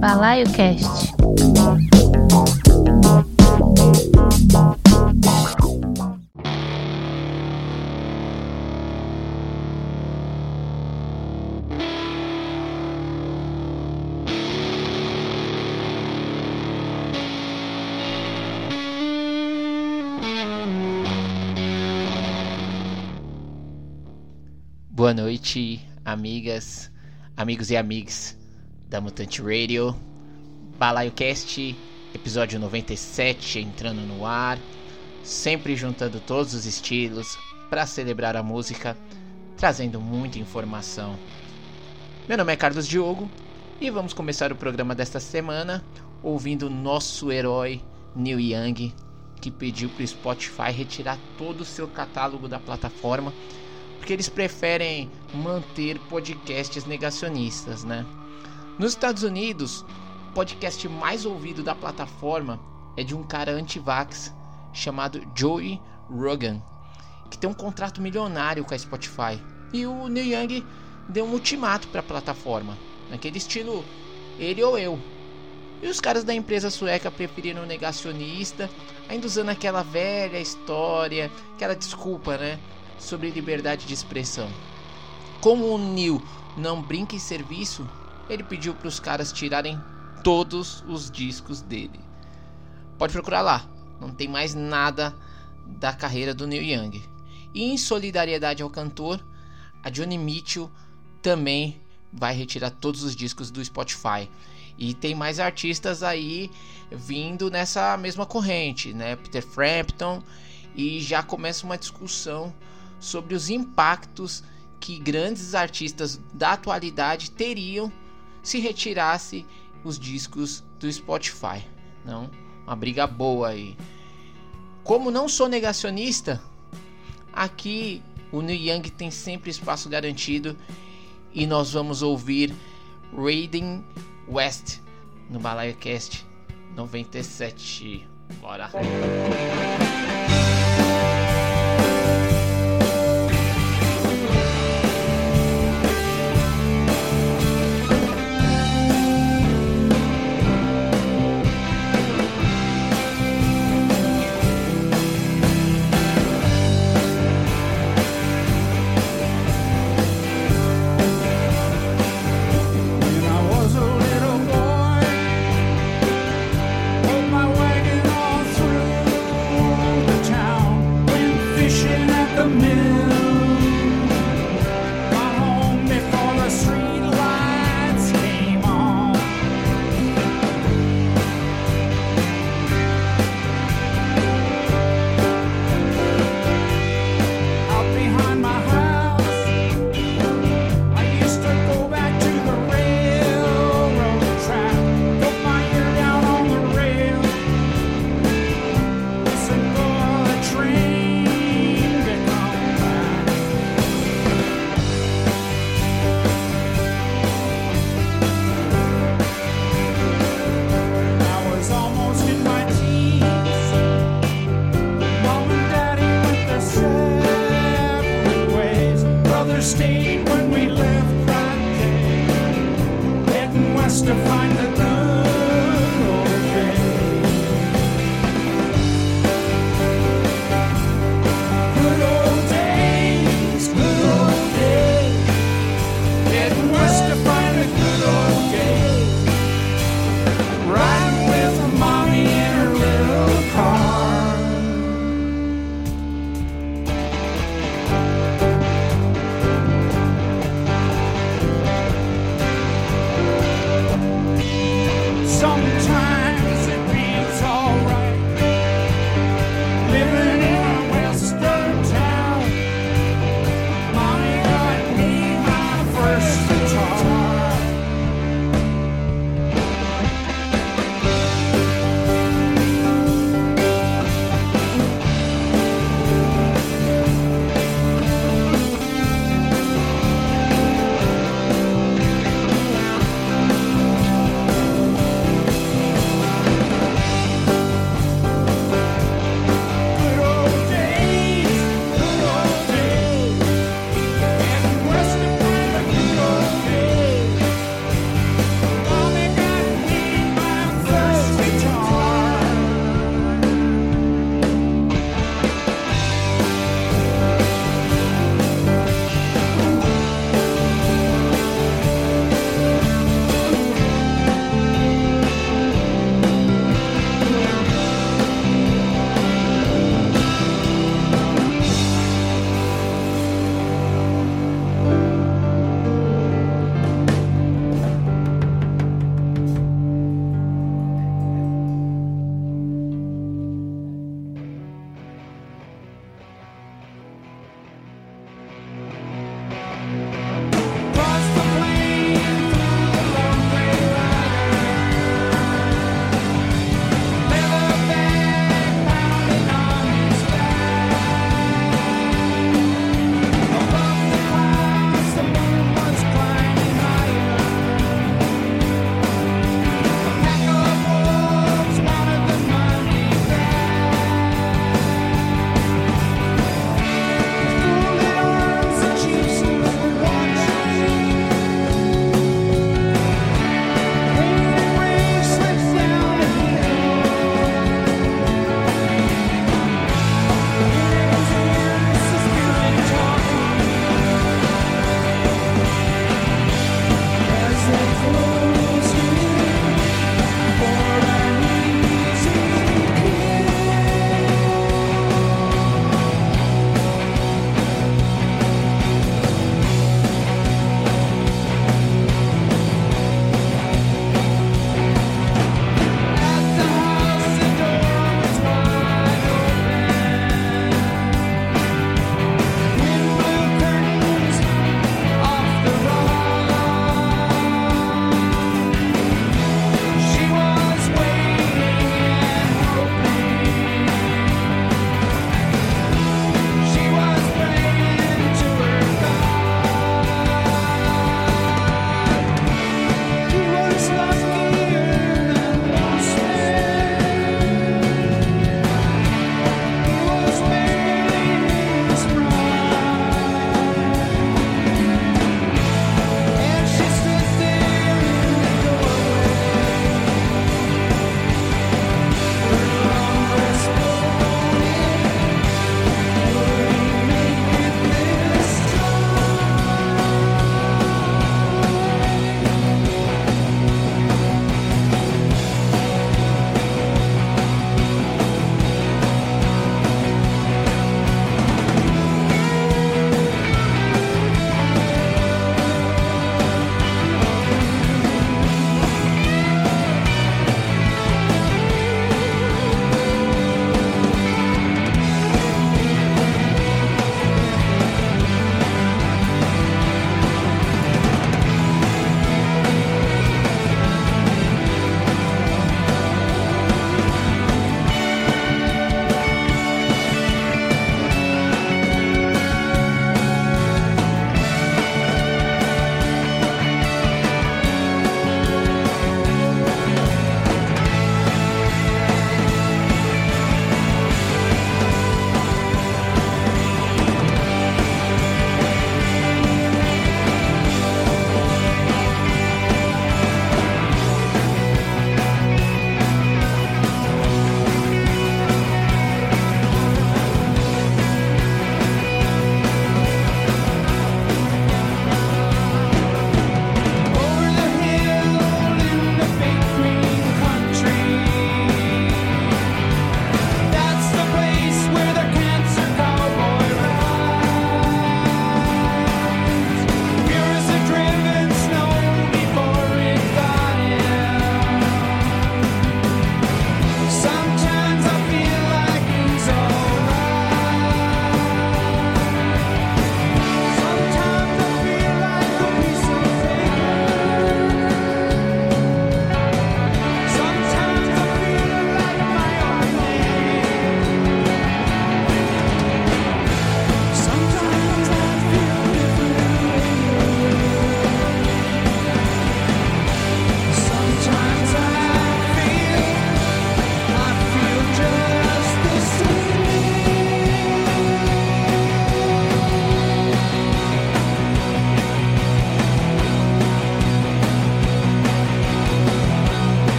Balaio Cast. Boa noite, amigas, amigos e amigas da Mutante Radio. Balaio Cast, episódio 97 entrando no ar, sempre juntando todos os estilos para celebrar a música, trazendo muita informação. Meu nome é Carlos Diogo e vamos começar o programa desta semana ouvindo nosso herói Neil Young, que pediu para o Spotify retirar todo o seu catálogo da plataforma porque eles preferem manter podcasts negacionistas, né? Nos Estados Unidos, o podcast mais ouvido da plataforma é de um cara anti-vax chamado Joey Rogan, que tem um contrato milionário com a Spotify. E o Neil Young deu um ultimato para a plataforma, naquele estilo ele ou eu. E os caras da empresa sueca preferiram o negacionista, ainda usando aquela velha história, aquela desculpa, né? sobre liberdade de expressão. Como o Neil não brinca em serviço, ele pediu para os caras tirarem todos os discos dele. Pode procurar lá, não tem mais nada da carreira do Neil Young. E em solidariedade ao cantor, a Johnny Mitchell também vai retirar todos os discos do Spotify. E tem mais artistas aí vindo nessa mesma corrente, né? Peter Frampton e já começa uma discussão sobre os impactos que grandes artistas da atualidade teriam se retirasse os discos do Spotify. Não, uma briga boa aí. Como não sou negacionista, aqui o Neil Young tem sempre espaço garantido e nós vamos ouvir Raiden West no Balaio Cast 97. Bora. Stayed when we left that day, heading west to find the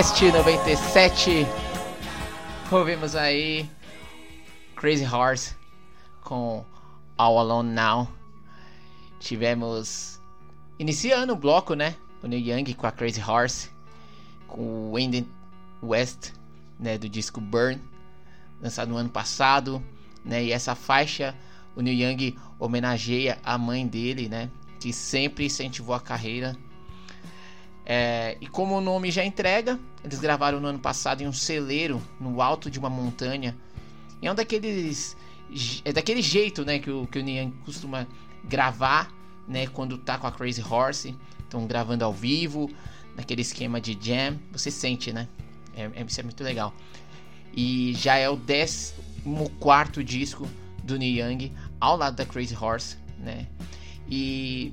Balaycast 97. Ouvimos aí Crazy Horse com All Alone Now. Tivemos iniciando o bloco, né? O Neil Young com a Crazy Horse, com o Andy West, né, do disco Burn, lançado no ano passado, né? E essa faixa o Neil Young homenageia a mãe dele, né? Que sempre incentivou a carreira é, e como o nome já entrega, eles gravaram no ano passado em um celeiro no alto de uma montanha. E é um daqueles. É daquele jeito né, que o, que o Nian costuma gravar né, quando tá com a Crazy Horse. Estão gravando ao vivo, naquele esquema de jam. Você sente, né? É, é, isso é muito legal. E já é o 14 disco do Young ao lado da Crazy Horse, né? E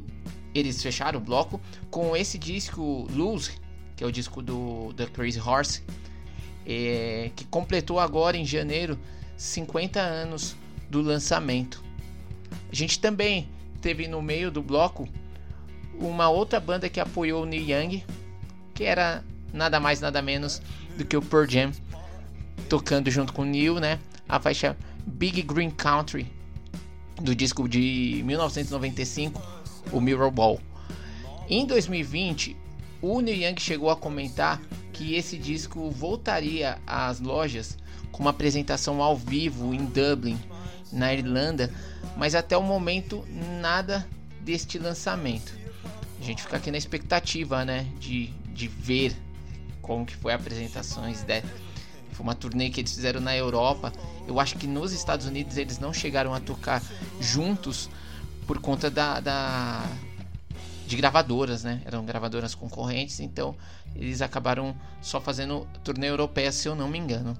eles fecharam o bloco com esse disco Lose, que é o disco do The Crazy Horse, é, que completou agora em janeiro 50 anos do lançamento. A gente também teve no meio do bloco uma outra banda que apoiou o Neil Young, que era nada mais nada menos do que o Pearl Jam, tocando junto com o Neil, né? A faixa Big Green Country do disco de 1995 o Mirror Ball. Em 2020, o Neil Young chegou a comentar que esse disco voltaria às lojas com uma apresentação ao vivo em Dublin, na Irlanda, mas até o momento nada deste lançamento. A gente fica aqui na expectativa, né, de, de ver como que foi a apresentações dela. Foi uma turnê que eles fizeram na Europa. Eu acho que nos Estados Unidos eles não chegaram a tocar juntos, por conta da, da de gravadoras, né? Eram gravadoras concorrentes, então eles acabaram só fazendo turnê europeia, se eu não me engano.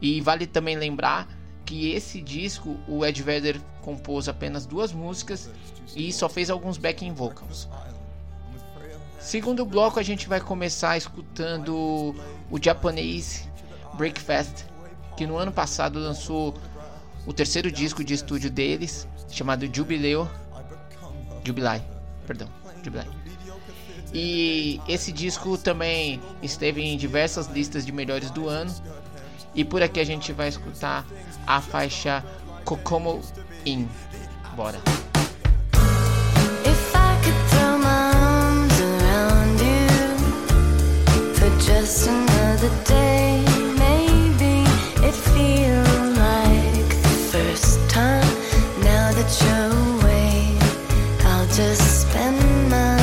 E vale também lembrar que esse disco o Ed Vedder compôs apenas duas músicas e só fez alguns backing vocals. Segundo bloco a gente vai começar escutando o japonês Breakfast, que no ano passado lançou o terceiro disco de estúdio deles, chamado Jubileu. Jubilai, perdão, Jubilai. E esse disco também esteve em diversas listas de melhores do ano. E por aqui a gente vai escutar a faixa Kokomo In. Bora. just first time now that you're away. I'll just spend my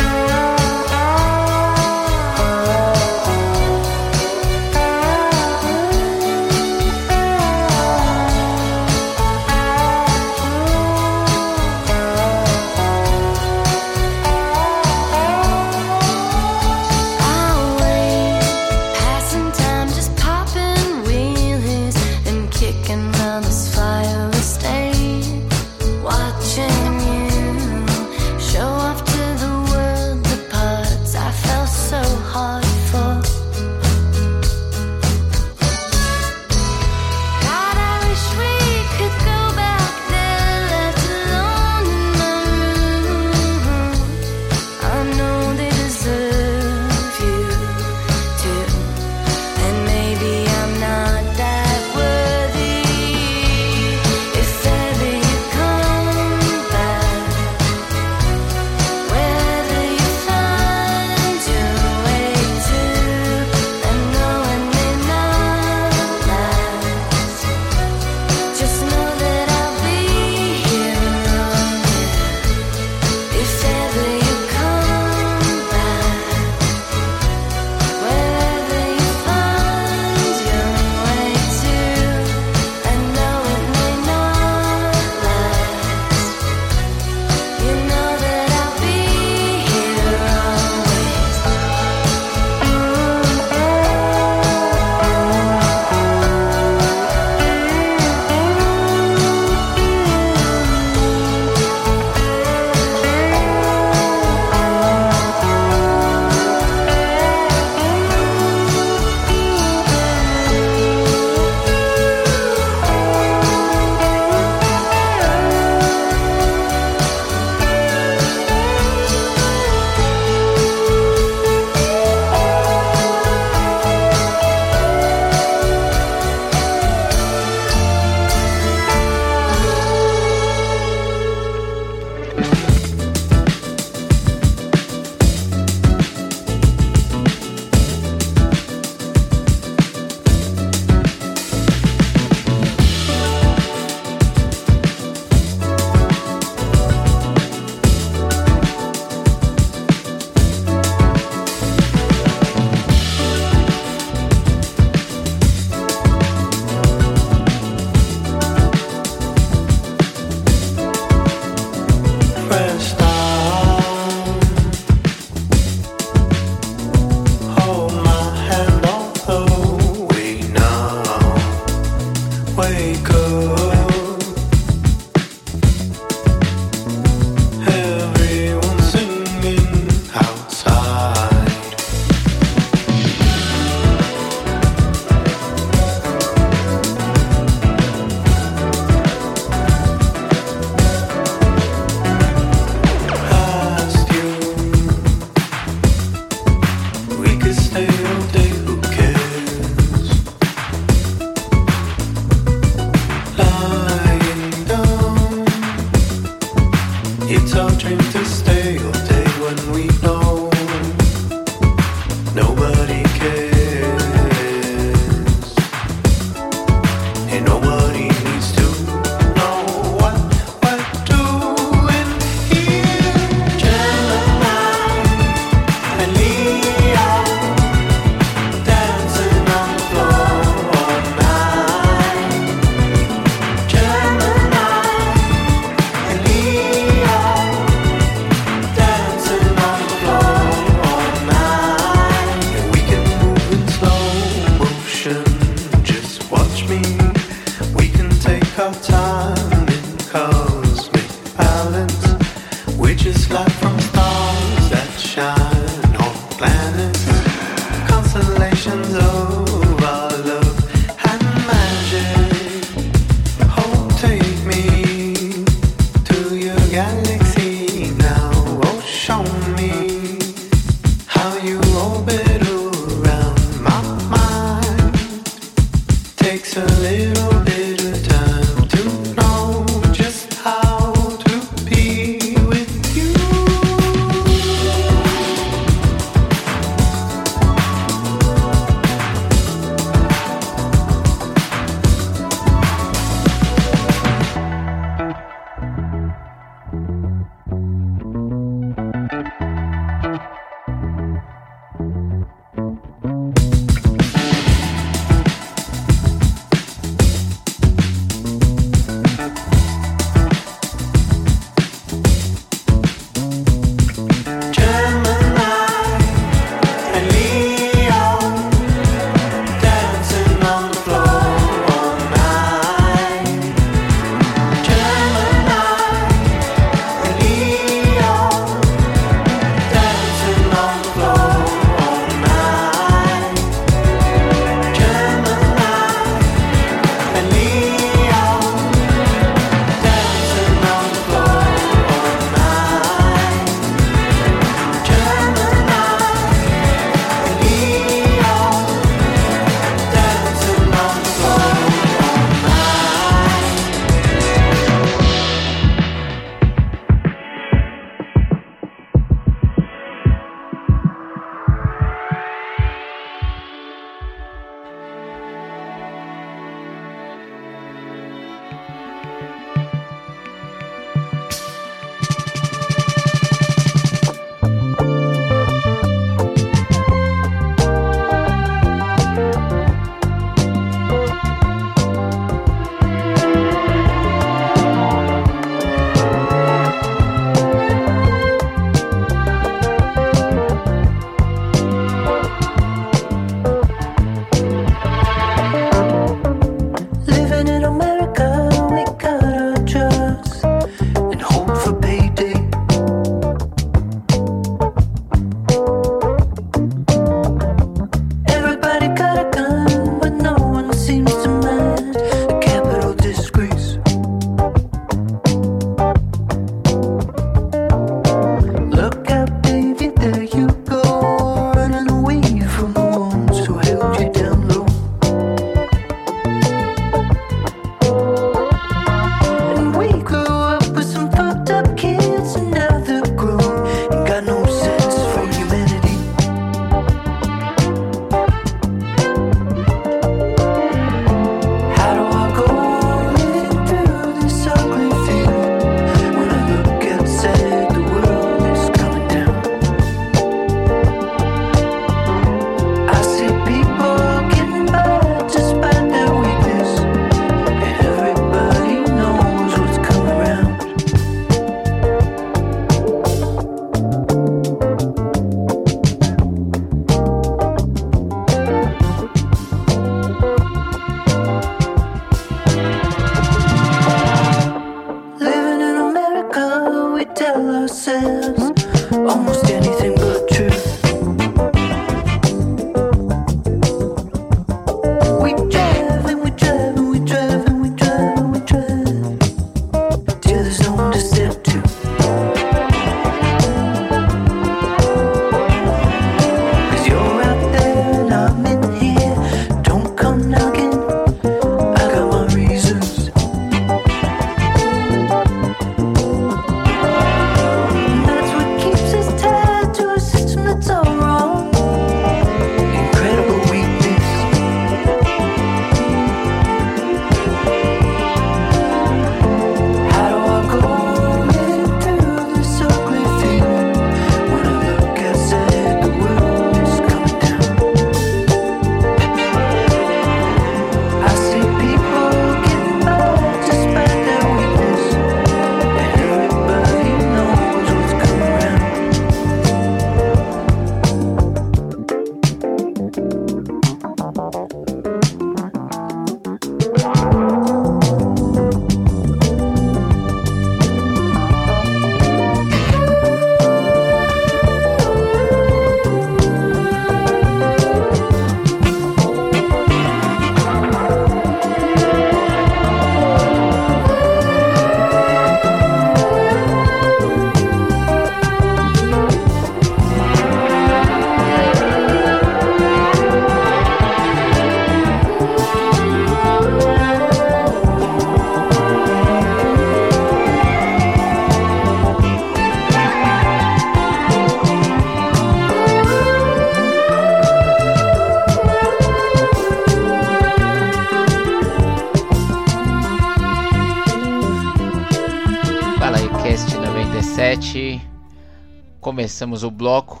Começamos o bloco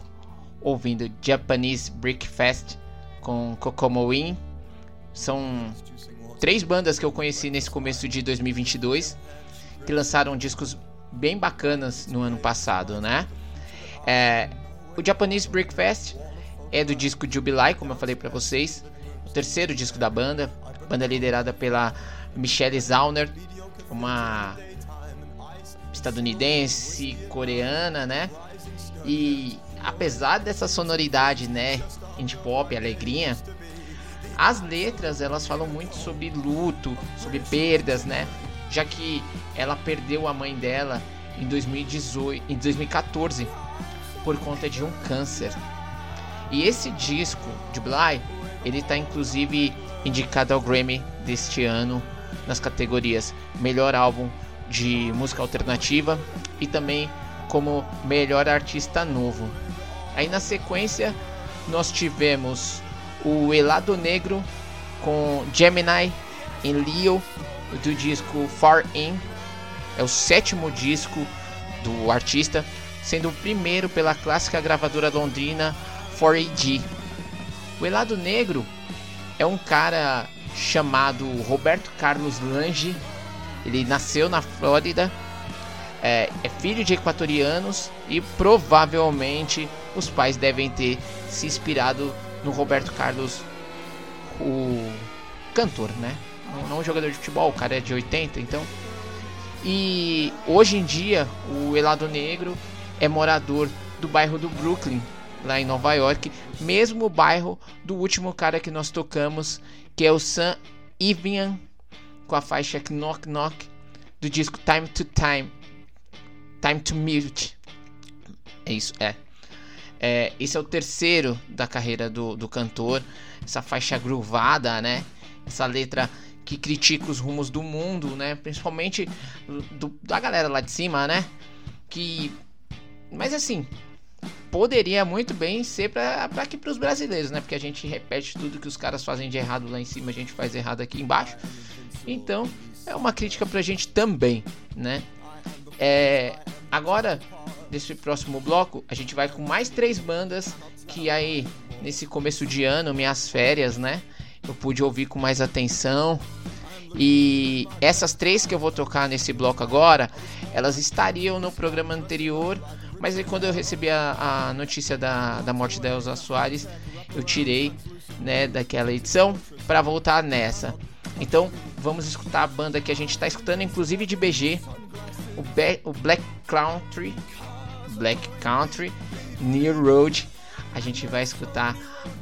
ouvindo Japanese Breakfast com Kokomo In. São três bandas que eu conheci nesse começo de 2022 que lançaram discos bem bacanas no ano passado, né? É, o Japanese Breakfast é do disco Jubilai, como eu falei para vocês, o terceiro disco da banda, banda liderada pela Michelle Zauner, uma estadunidense, coreana, né? E apesar dessa sonoridade, né, indie pop, alegrinha, as letras elas falam muito sobre luto, sobre perdas, né? Já que ela perdeu a mãe dela em 2018, em 2014 por conta de um câncer. E esse disco de Bly, ele tá inclusive indicado ao Grammy deste ano nas categorias Melhor Álbum de Música Alternativa e também como Melhor Artista Novo. Aí na sequência nós tivemos o Elado Negro com Gemini em Leo do disco Far In. É o sétimo disco do artista, sendo o primeiro pela clássica gravadora londrina 4AD. O Elado Negro é um cara chamado Roberto Carlos Lange. Ele nasceu na Flórida, é, é, filho de equatorianos e provavelmente os pais devem ter se inspirado no Roberto Carlos, o cantor, né? Não, não o jogador de futebol, o cara é de 80, então. E hoje em dia o Elado Negro é morador do bairro do Brooklyn, lá em Nova York, mesmo bairro do último cara que nós tocamos, que é o Sam Evian, com a faixa Knock Knock do disco Time to Time, Time to Mute. É isso, é. é. Esse é o terceiro da carreira do, do cantor. Essa faixa groovada, né? Essa letra que critica os rumos do mundo, né? Principalmente do, da galera lá de cima, né? Que. Mas assim, poderia muito bem ser para aqui para os brasileiros, né? Porque a gente repete tudo que os caras fazem de errado lá em cima, a gente faz errado aqui embaixo. Então, é uma crítica pra gente também, né? É, agora, nesse próximo bloco, a gente vai com mais três bandas que aí nesse começo de ano, minhas férias, né? Eu pude ouvir com mais atenção. E essas três que eu vou tocar nesse bloco agora, elas estariam no programa anterior, mas aí quando eu recebi a, a notícia da, da morte da Elza Soares, eu tirei né, daquela edição para voltar nessa. Então vamos escutar a banda que a gente está escutando, inclusive de BG, o, Be o Black Country, Black Country, Near Road. A gente vai escutar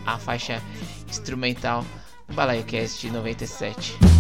a faixa instrumental do Balaio Cast 97.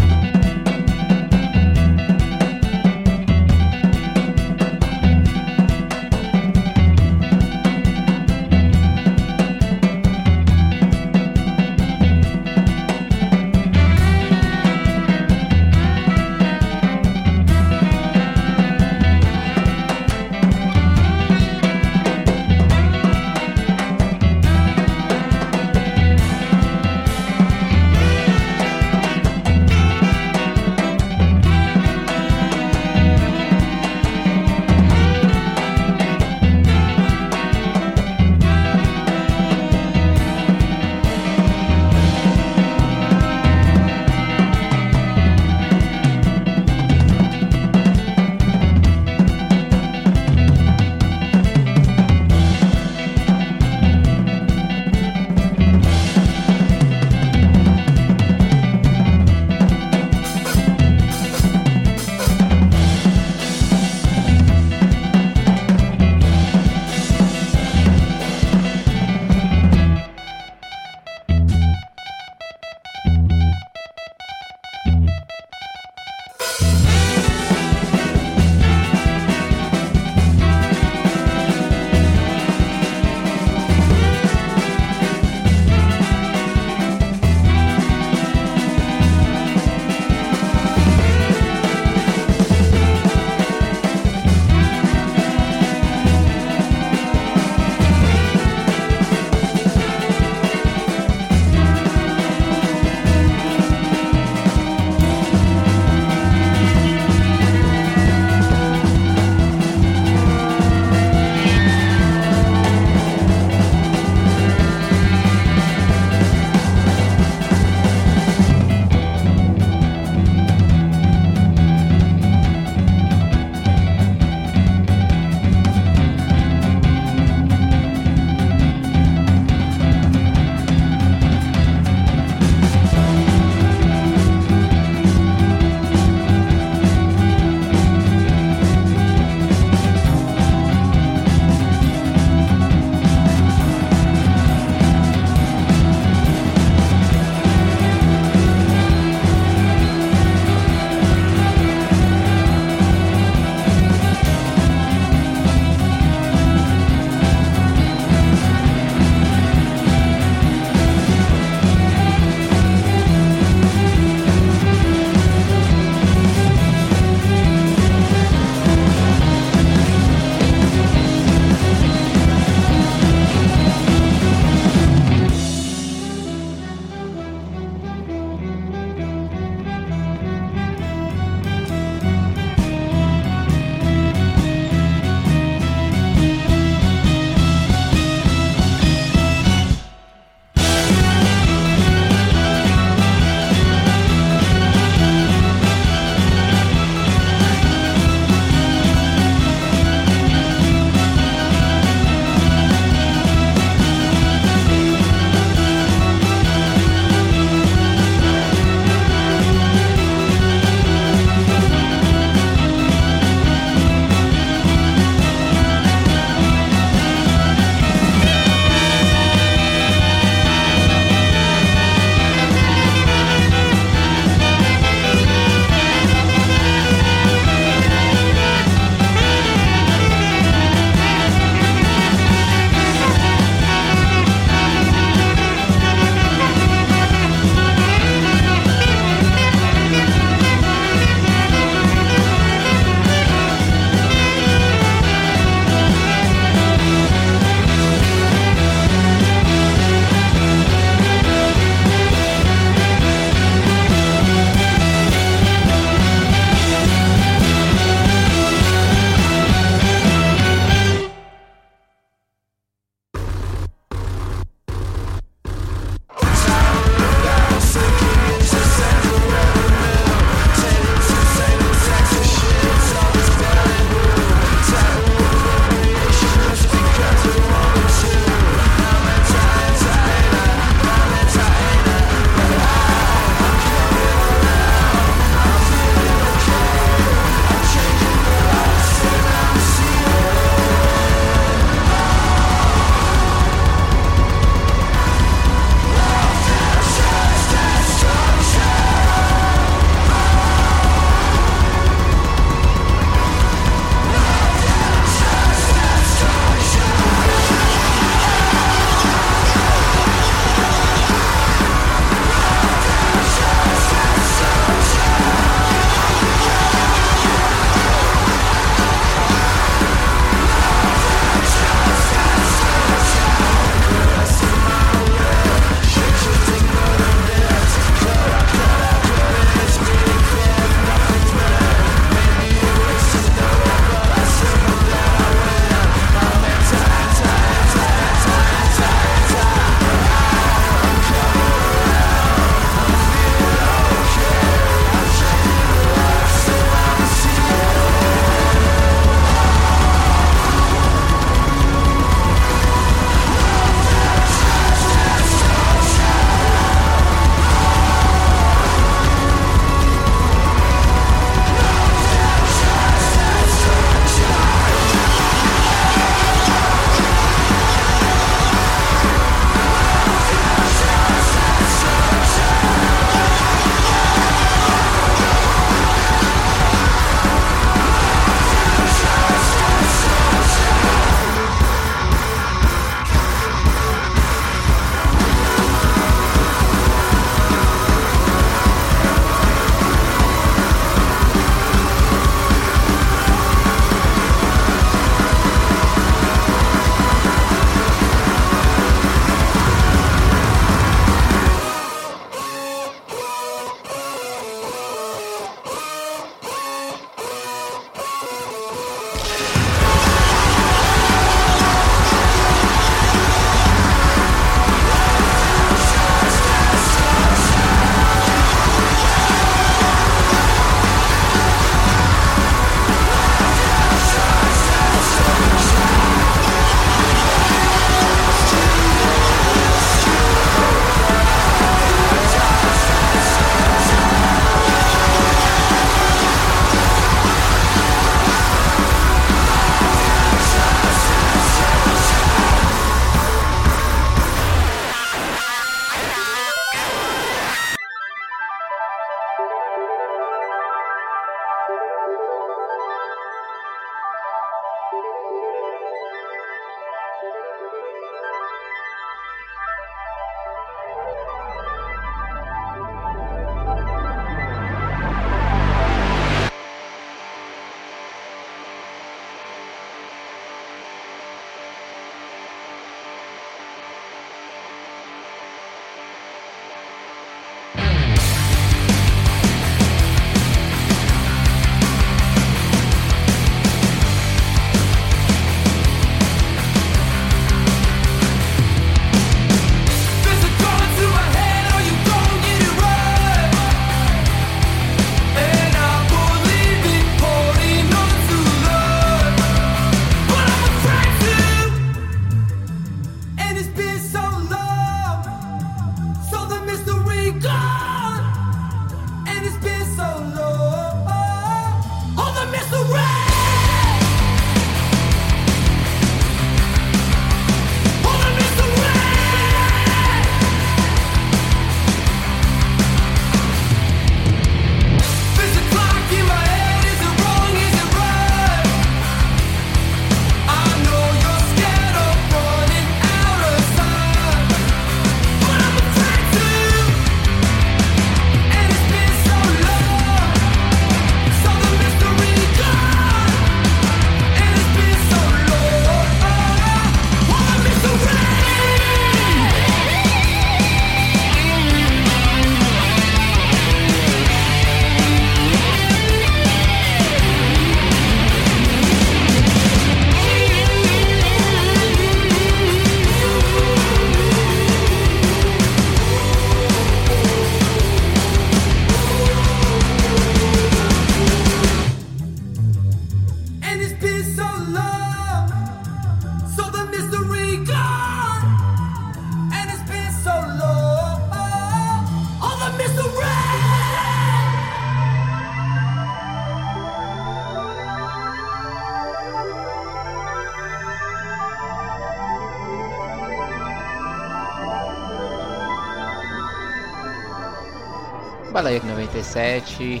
Balaio 97.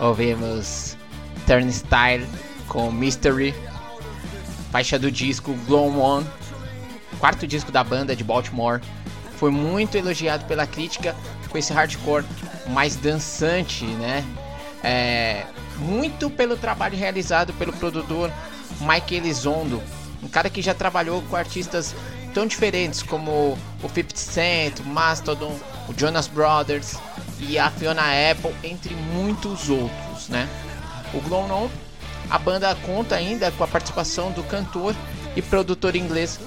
Ouvimos Turnstile com Mystery. Faixa do disco Glow On. Quarto disco da banda de Baltimore. Foi muito elogiado pela crítica com esse hardcore mais dançante, né? É, muito pelo trabalho realizado pelo produtor Mike Elizondo, um cara que já trabalhou com artistas tão diferentes como o 50 Cent, o Mastodon, o Jonas Brothers e a Fiona Apple, entre muitos outros, né? O Glow On, a banda conta ainda com a participação do cantor e produtor inglês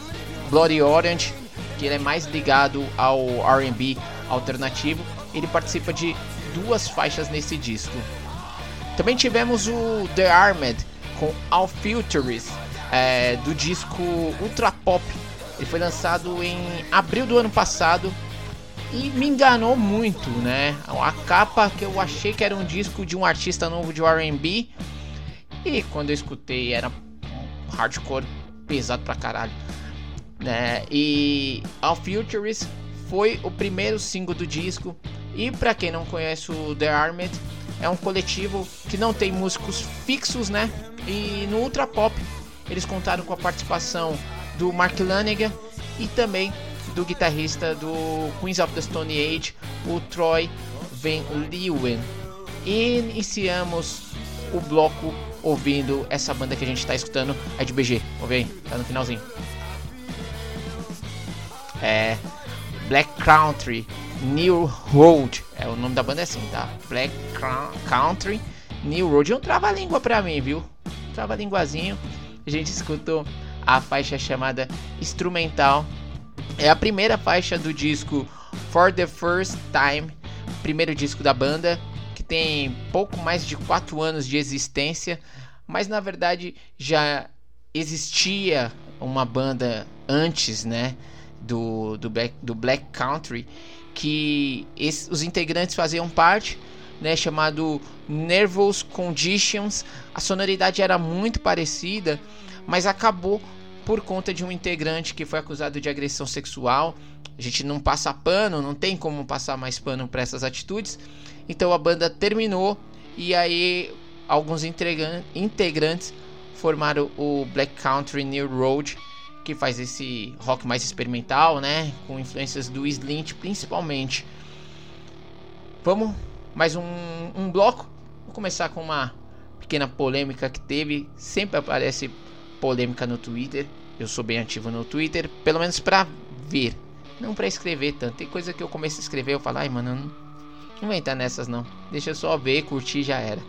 Bloody Orange, que ele é mais ligado ao R&B alternativo. Ele participa de duas faixas nesse disco. Também tivemos o The Armed com All Futures é, do disco Ultra Pop. Ele foi lançado em abril do ano passado e me enganou muito, né? A capa que eu achei que era um disco de um artista novo de R&B e quando eu escutei era hardcore pesado pra caralho, né? E All Futures foi o primeiro single do disco e para quem não conhece o The Armed é um coletivo que não tem músicos fixos, né? E no Ultra Pop eles contaram com a participação do Mark Lanigan e também do guitarrista do Queens of the Stone Age, o Troy Van Leeuwen. E iniciamos o bloco ouvindo essa banda que a gente está escutando, é de BG. Ouve aí, tá no finalzinho. É Black Country New Road. É o nome da banda é assim, tá? Black Country New Road. É um trava-língua pra mim, viu? Trava-linguazinho. A gente escutou a faixa chamada Instrumental. É a primeira faixa do disco For the First Time, primeiro disco da banda, que tem pouco mais de 4 anos de existência, mas na verdade já existia uma banda antes, né, do, do, Black, do Black Country, que esse, os integrantes faziam parte, né, chamado Nervous Conditions. A sonoridade era muito parecida, mas acabou por conta de um integrante que foi acusado de agressão sexual. A gente não passa pano, não tem como passar mais pano para essas atitudes. Então a banda terminou e aí alguns integrantes formaram o Black Country New Road, que faz esse rock mais experimental, né, com influências do Slint principalmente. Vamos mais um, um bloco. Vou começar com uma pequena polêmica que teve. Sempre aparece polêmica no Twitter. Eu sou bem ativo no Twitter, pelo menos pra ver, não pra escrever tanto. Tem coisa que eu começo a escrever eu falo, ai mano, não, não vou entrar nessas não. Deixa eu só ver, curtir já era.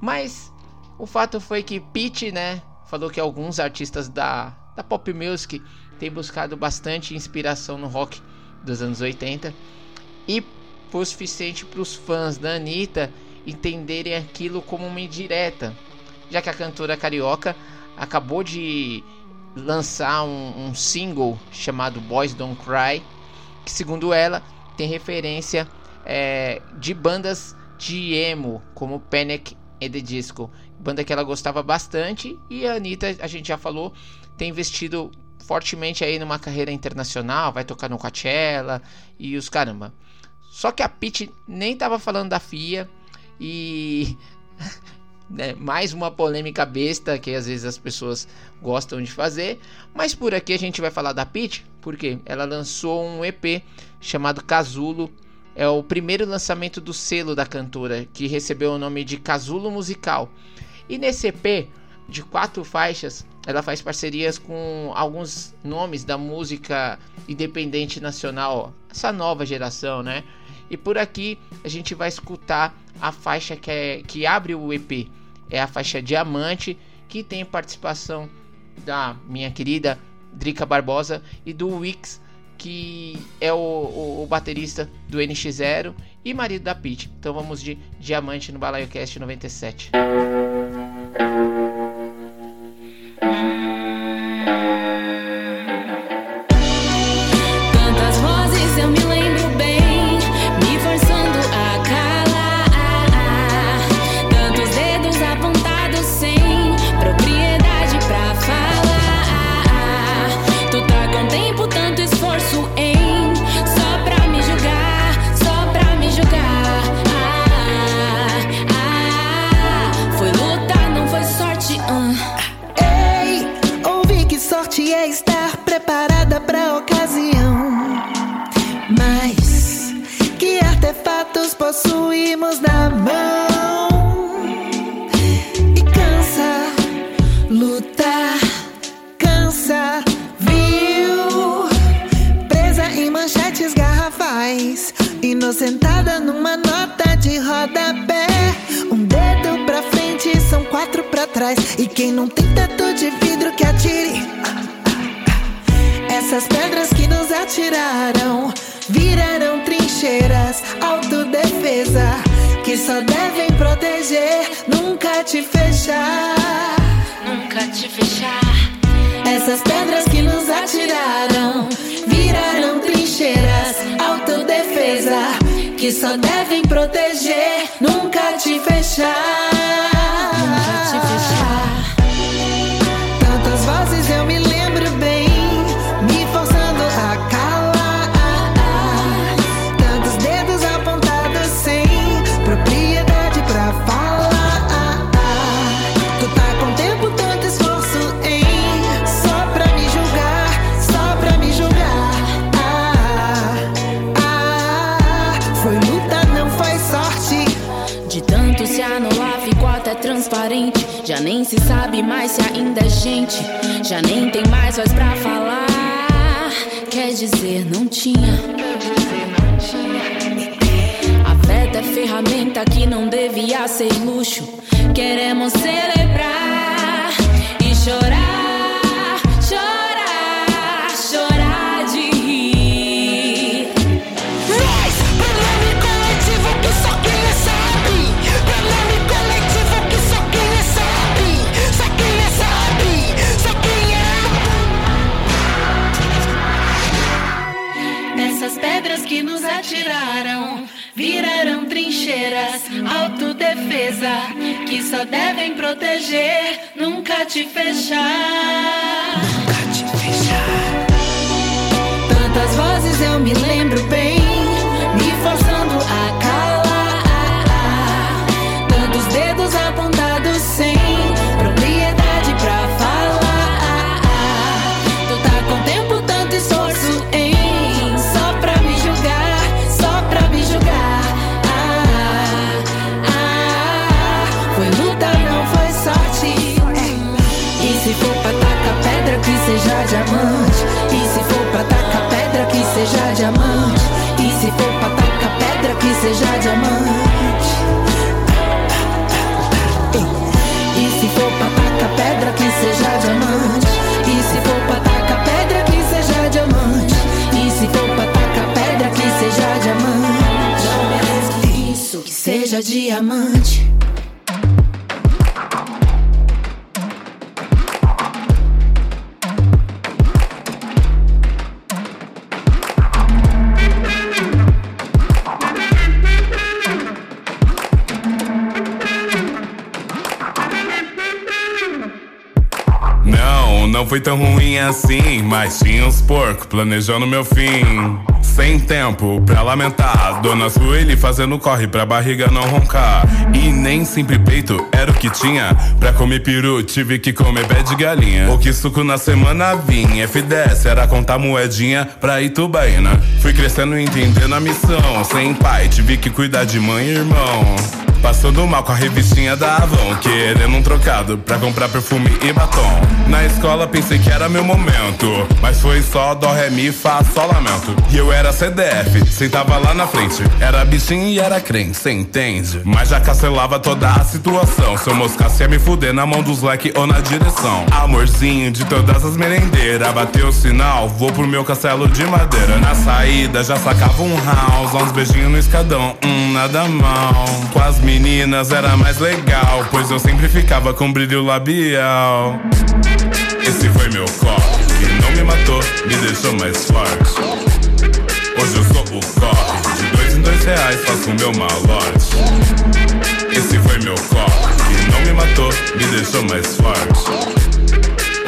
Mas o fato foi que Pete, né, falou que alguns artistas da, da pop music têm buscado bastante inspiração no rock dos anos 80 e foi o suficiente para os fãs da Anitta entenderem aquilo como uma indireta, já que a cantora carioca acabou de lançar um, um, single chamado Boys Don't Cry, que segundo ela tem referência é, de bandas de emo, como Panic! at the Disco, banda que ela gostava bastante, e a Anitta, a gente já falou, tem investido fortemente aí numa carreira internacional, vai tocar no Coachella e os caramba. Só que a Pete nem tava falando da FIA e né, mais uma polêmica besta que às vezes as pessoas gostam de fazer. Mas por aqui a gente vai falar da Peach, porque ela lançou um EP chamado Casulo. É o primeiro lançamento do selo da cantora, que recebeu o nome de Casulo Musical. E nesse EP de quatro faixas, ela faz parcerias com alguns nomes da música independente nacional, essa nova geração, né? E por aqui a gente vai escutar a faixa que, é, que abre o EP. É a faixa Diamante, que tem participação da minha querida Drica Barbosa e do Wix, que é o, o, o baterista do NX0 e marido da Pete. Então vamos de Diamante no Balaio Cast 97. Possuímos na mão. E cansa lutar, cansa, viu? Presa em manchetes garrafais, inocentada numa nota de rodapé. Um dedo pra frente, são quatro pra trás. E quem não tem teto de vidro que atire. Essas pedras que nos atiraram virarão trincheiras, autodefesa que só devem proteger, nunca te fechar. Nunca te fechar. Essas pedras que nos atiraram virarão trincheiras, autodefesa que só devem proteger, nunca te fechar. Se sabe mais se ainda é gente. Já nem tem mais voz pra falar. Quer dizer, não tinha. Afeto é ferramenta que não devia ser luxo. Queremos celebrar e chorar, que nos atiraram viraram trincheiras, autodefesa que só devem proteger, nunca te fechar. Tantas vozes eu me lembro bem, seja diamante. E se for pra tacar pedra, que seja diamante. E se for pra tacar pedra, que seja diamante. E se for pra tacar pedra, que seja diamante. E se for pra tacar pedra, que seja diamante. E se for pra tacar pedra, que seja diamante. Isso, que seja diamante. Foi tão ruim assim, mas tinha uns porcos planejando meu fim. Sem tempo pra lamentar, Dona Sueli fazendo corre pra barriga não roncar. E nem sempre peito era o que tinha. Pra comer peru, tive que comer pé de galinha. O que suco na semana vinha, F10 era contar moedinha pra Itubaína. Fui crescendo e entendendo a missão. Sem pai, tive que cuidar de mãe e irmão. Passando mal com a revistinha da Avon Querendo um trocado pra comprar perfume e batom Na escola pensei que era meu momento Mas foi só dó, ré, mi, fá, sol, lamento E eu era CDF, sentava lá na frente. Era bichinho e era crente, cê entende? Mas já cancelava toda a situação. Se eu moscasse ia me fuder na mão dos leque ou na direção. Amorzinho de todas as merendeiras Bateu o sinal, vou pro meu castelo de madeira. Na saída já sacava um house Uns beijinhos no escadão, hum, nada mal. Com as meninas era mais legal Pois eu sempre ficava com brilho labial Esse foi meu corre. E não me matou, me deixou mais forte. Hoje eu sou o corre. De dois em dois reais faço o meu malote Esse foi meu corre. E não me matou, me deixou mais forte.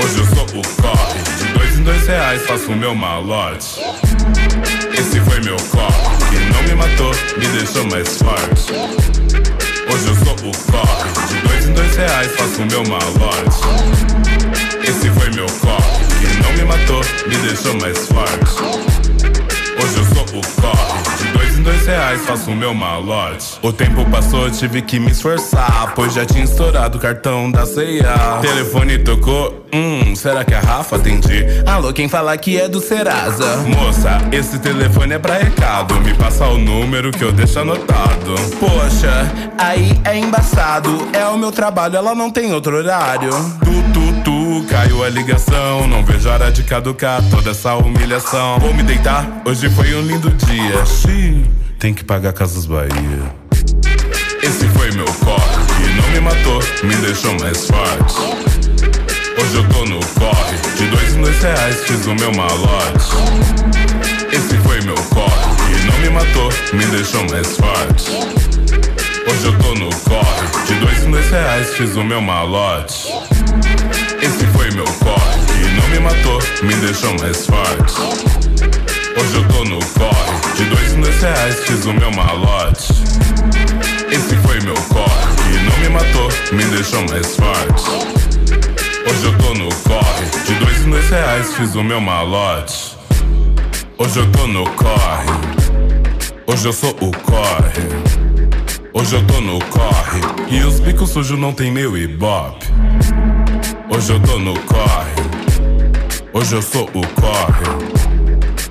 Hoje eu sou o corre. De dois em dois reais faço o meu malote Esse foi meu corre. Que não me matou, me deixou mais forte. Hoje eu sou o corre. De dois em dois reais faço o meu malote Esse foi meu corre Que não me matou, me deixou mais forte Hoje eu sou o corre De dois em dois reais faço o meu malote. O tempo passou, tive que me esforçar, pois já tinha estourado o cartão da ceia. Telefone tocou, hum, será que a Rafa? Atendi. Alô, quem fala que é do Serasa? Moça, esse telefone é pra recado. Me passa o número que eu deixo anotado. Poxa, aí é embaçado. É o meu trabalho, ela não tem outro horário. Caiu a ligação. Não vejo hora de caducar toda essa humilhação. Vou me deitar, hoje foi um lindo dia. Xiii, tem que pagar Casas Bahia. Esse foi meu corre, não me matou, me deixou mais forte. Hoje eu tô no corre, de dois em dois reais fiz o meu malote. Esse foi meu corre, e não me matou, me deixou mais forte. Hoje eu tô no corre, de dois em dois reais fiz o meu malote. Corre, e não me matou, me deixou mais forte. Hoje eu tô no corre, de dois em dois reais fiz o meu malote. Esse foi meu corre, e não me matou, me deixou mais forte. Hoje eu tô no corre, de dois em dois reais fiz o meu malote. Hoje eu tô no corre, hoje eu sou o corre. Hoje eu tô no corre, e os bicos sujos não tem meu ibope. Hoje eu tô no corre, hoje eu sou o corre.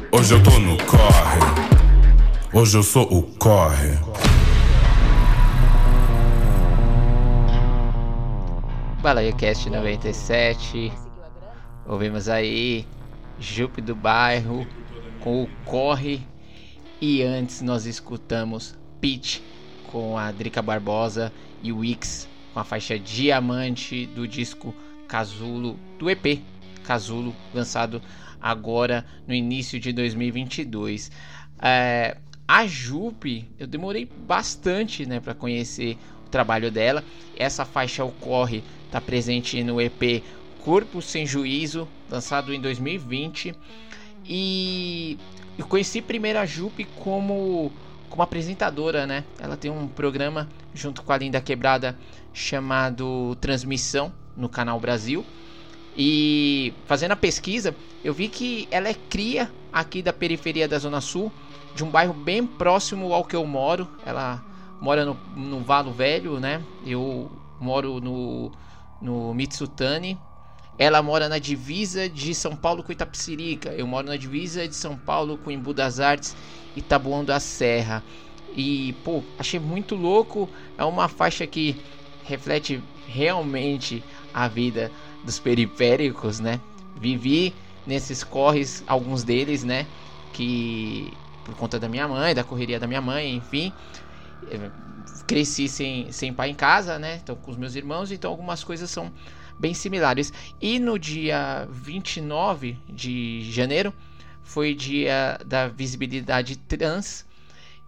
Hoje eu tô no corre, hoje eu sou o corre. Balaio Cast 97. Ouvimos aí Jupe do Bairro com o Corre. E antes nós escutamos Pitch com a Drica Barbosa e o Wix com a faixa Diamante do disco Casulo do EP Casulo, lançado agora no início de 2022. É, a Jupe, eu demorei bastante né, para conhecer o trabalho dela. Essa faixa ocorre, está presente no EP Corpo Sem Juízo, lançado em 2020. E eu conheci primeiro a Jupe como, como apresentadora, né? Ela tem um programa junto com a Linda Quebrada chamado Transmissão no Canal Brasil. E fazendo a pesquisa, eu vi que ela é cria aqui da periferia da Zona Sul, de um bairro bem próximo ao que eu moro. Ela mora no, no Valo Velho, né? Eu moro no, no Mitsutani. Ela mora na divisa de São Paulo com Itapecerica. Eu moro na divisa de São Paulo com Embu das Artes e Taboão da Serra. E, pô, achei muito louco. É uma faixa que reflete realmente a vida dos periféricos, né? Vivi nesses corres, alguns deles, né? Que por conta da minha mãe, da correria da minha mãe, enfim. Cresci sem, sem pai em casa, né? Então com os meus irmãos, então algumas coisas são bem similares. E no dia 29 de janeiro foi dia da visibilidade trans.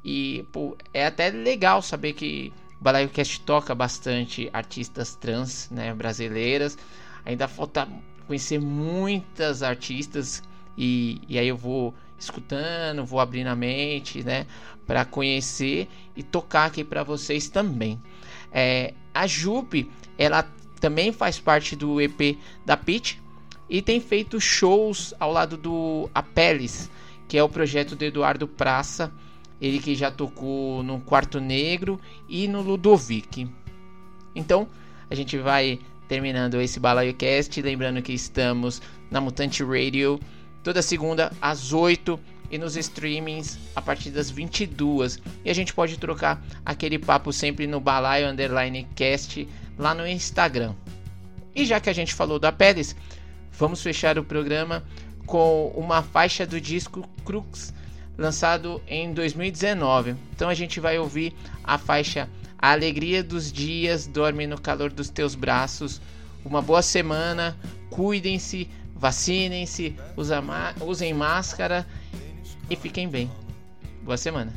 E pô, é até legal saber que Balaio Cast toca bastante artistas trans né, brasileiras. Ainda falta conhecer muitas artistas e, e aí eu vou escutando, vou abrindo a mente, né, para conhecer e tocar aqui para vocês também. É, a Jupe, ela também faz parte do EP da Pitch e tem feito shows ao lado do Apeles, que é o projeto do Eduardo Praça, ele que já tocou no Quarto Negro e no Ludovic. Então, a gente vai terminando esse Balaio Cast, lembrando que estamos na Mutante Radio toda segunda às 8 e nos streamings a partir das 22. E a gente pode trocar aquele papo sempre no Balaio Underline Cast lá no Instagram. E já que a gente falou da Peles, vamos fechar o programa com uma faixa do disco Crux, lançado em 2019. Então a gente vai ouvir a faixa A Alegria dos Dias Dorme no Calor dos Teus Braços. Uma boa semana, cuidem-se, vacinem-se, usem máscara e fiquem bem. Boa semana.